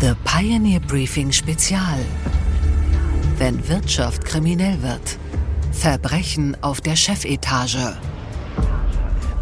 The Pioneer Briefing Spezial. Wenn Wirtschaft kriminell wird. Verbrechen auf der Chefetage.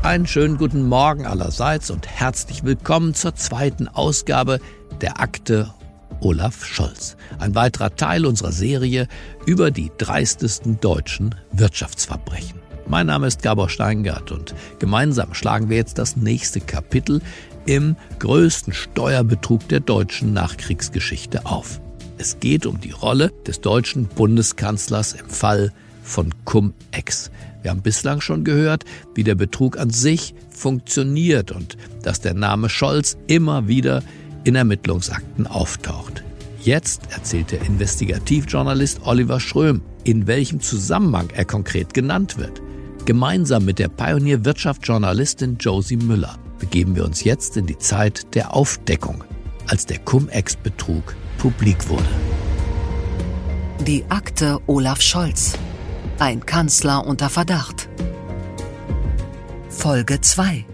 Einen schönen guten Morgen allerseits und herzlich willkommen zur zweiten Ausgabe der Akte Olaf Scholz. Ein weiterer Teil unserer Serie über die dreistesten deutschen Wirtschaftsverbrechen. Mein Name ist Gabor Steingart und gemeinsam schlagen wir jetzt das nächste Kapitel im größten Steuerbetrug der deutschen Nachkriegsgeschichte auf. Es geht um die Rolle des deutschen Bundeskanzlers im Fall von Cum-Ex. Wir haben bislang schon gehört, wie der Betrug an sich funktioniert und dass der Name Scholz immer wieder in Ermittlungsakten auftaucht. Jetzt erzählt der Investigativjournalist Oliver Schröm, in welchem Zusammenhang er konkret genannt wird. Gemeinsam mit der Pionier-Wirtschaftsjournalistin Josie Müller begeben wir uns jetzt in die Zeit der Aufdeckung, als der Cum-Ex-Betrug publik wurde. Die Akte Olaf Scholz. Ein Kanzler unter Verdacht. Folge 2.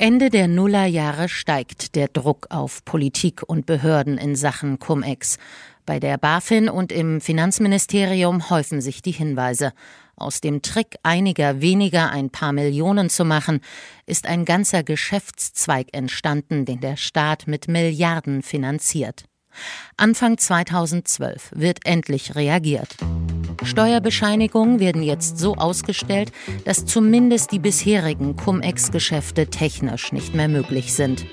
Ende der Nullerjahre steigt der Druck auf Politik und Behörden in Sachen Cum-Ex. Bei der BaFin und im Finanzministerium häufen sich die Hinweise. Aus dem Trick einiger weniger ein paar Millionen zu machen, ist ein ganzer Geschäftszweig entstanden, den der Staat mit Milliarden finanziert. Anfang 2012 wird endlich reagiert. Steuerbescheinigungen werden jetzt so ausgestellt, dass zumindest die bisherigen Cum-Ex-Geschäfte technisch nicht mehr möglich sind.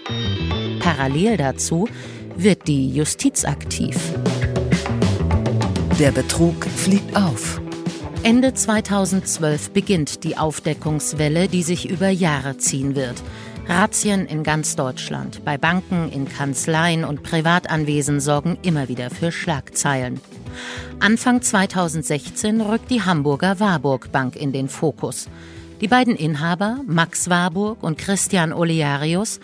Parallel dazu wird die Justiz aktiv. Der Betrug fliegt auf. Ende 2012 beginnt die Aufdeckungswelle, die sich über Jahre ziehen wird. Razzien in ganz Deutschland, bei Banken, in Kanzleien und Privatanwesen sorgen immer wieder für Schlagzeilen. Anfang 2016 rückt die Hamburger Warburg Bank in den Fokus. Die beiden Inhaber, Max Warburg und Christian Olearius,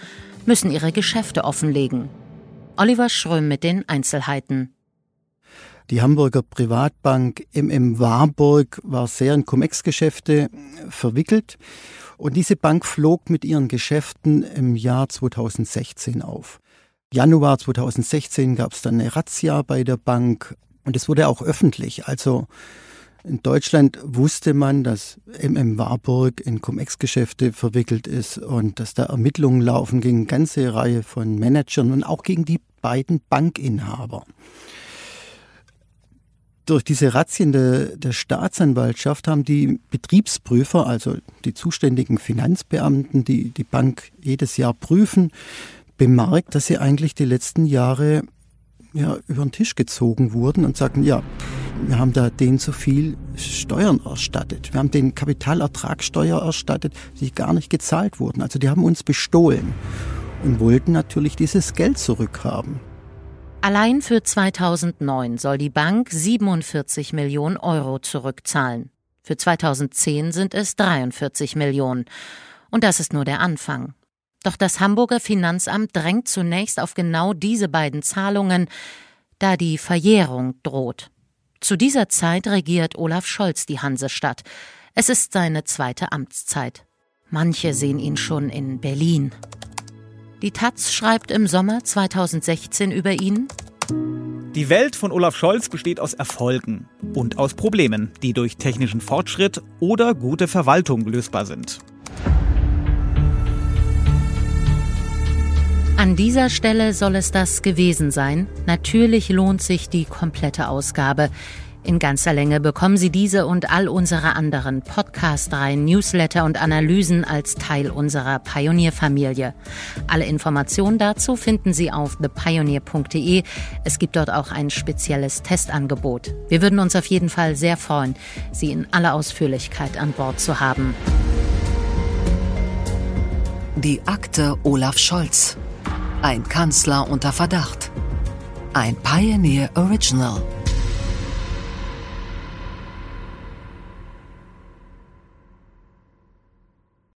müssen ihre Geschäfte offenlegen. Oliver Schröm mit den Einzelheiten. Die Hamburger Privatbank MM Warburg war sehr in Cum-Ex-Geschäfte verwickelt. Und diese Bank flog mit ihren Geschäften im Jahr 2016 auf. Januar 2016 gab es dann eine Razzia bei der Bank und es wurde auch öffentlich. Also in Deutschland wusste man, dass MM Warburg in Cum-Ex-Geschäfte verwickelt ist und dass da Ermittlungen laufen gegen eine ganze Reihe von Managern und auch gegen die beiden Bankinhaber durch diese Razzien der, der, Staatsanwaltschaft haben die Betriebsprüfer, also die zuständigen Finanzbeamten, die die Bank jedes Jahr prüfen, bemerkt, dass sie eigentlich die letzten Jahre ja, über den Tisch gezogen wurden und sagten, ja, wir haben da denen zu viel Steuern erstattet. Wir haben den Kapitalertragssteuer erstattet, die gar nicht gezahlt wurden. Also die haben uns bestohlen und wollten natürlich dieses Geld zurückhaben. Allein für 2009 soll die Bank 47 Millionen Euro zurückzahlen. Für 2010 sind es 43 Millionen. Und das ist nur der Anfang. Doch das Hamburger Finanzamt drängt zunächst auf genau diese beiden Zahlungen, da die Verjährung droht. Zu dieser Zeit regiert Olaf Scholz die Hansestadt. Es ist seine zweite Amtszeit. Manche sehen ihn schon in Berlin. Die Taz schreibt im Sommer 2016 über ihn. Die Welt von Olaf Scholz besteht aus Erfolgen und aus Problemen, die durch technischen Fortschritt oder gute Verwaltung lösbar sind. An dieser Stelle soll es das gewesen sein. Natürlich lohnt sich die komplette Ausgabe. In ganzer Länge bekommen Sie diese und all unsere anderen Podcast-Reihen, Newsletter und Analysen als Teil unserer Pionierfamilie. Alle Informationen dazu finden Sie auf thepioneer.de. Es gibt dort auch ein spezielles Testangebot. Wir würden uns auf jeden Fall sehr freuen, Sie in aller Ausführlichkeit an Bord zu haben. Die Akte Olaf Scholz. Ein Kanzler unter Verdacht. Ein Pioneer Original.